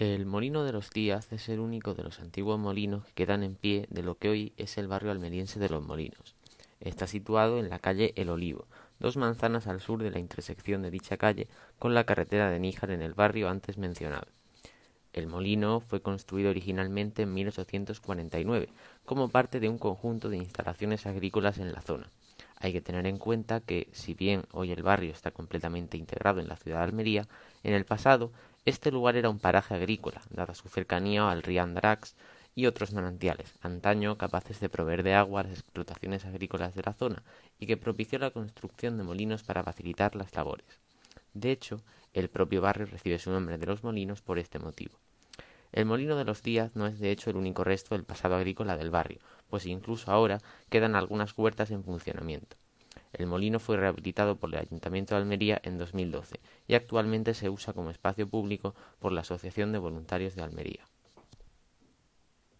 El Molino de los Díaz es el único de los antiguos molinos que quedan en pie de lo que hoy es el barrio almeriense de Los Molinos. Está situado en la calle El Olivo, dos manzanas al sur de la intersección de dicha calle con la carretera de Níjar en el barrio antes mencionado. El molino fue construido originalmente en 1849 como parte de un conjunto de instalaciones agrícolas en la zona. Hay que tener en cuenta que, si bien hoy el barrio está completamente integrado en la ciudad de Almería, en el pasado este lugar era un paraje agrícola, dada su cercanía al río Andrax y otros manantiales, antaño capaces de proveer de agua a las explotaciones agrícolas de la zona y que propició la construcción de molinos para facilitar las labores. De hecho, el propio barrio recibe su nombre de los molinos por este motivo. El molino de los Díaz no es de hecho el único resto del pasado agrícola del barrio, pues incluso ahora quedan algunas huertas en funcionamiento. El molino fue rehabilitado por el Ayuntamiento de Almería en 2012 y actualmente se usa como espacio público por la Asociación de Voluntarios de Almería.